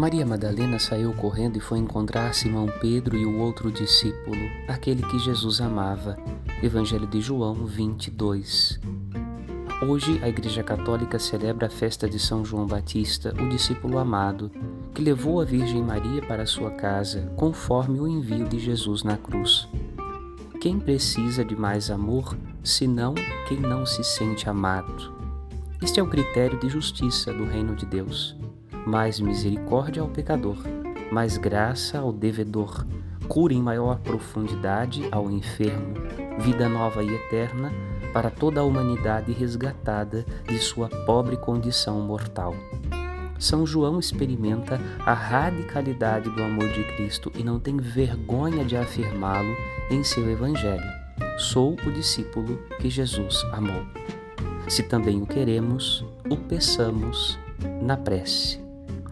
Maria Madalena saiu correndo e foi encontrar Simão Pedro e o outro discípulo, aquele que Jesus amava. Evangelho de João 22. Hoje a Igreja Católica celebra a festa de São João Batista, o discípulo amado, que levou a Virgem Maria para sua casa, conforme o envio de Jesus na cruz. Quem precisa de mais amor, senão quem não se sente amado? Este é o critério de justiça do reino de Deus mais misericórdia ao pecador, mais graça ao devedor, cura em maior profundidade ao enfermo, vida nova e eterna para toda a humanidade resgatada de sua pobre condição mortal. São João experimenta a radicalidade do amor de Cristo e não tem vergonha de afirmá-lo em seu Evangelho. Sou o discípulo que Jesus amou. Se também o queremos, o peçamos na prece.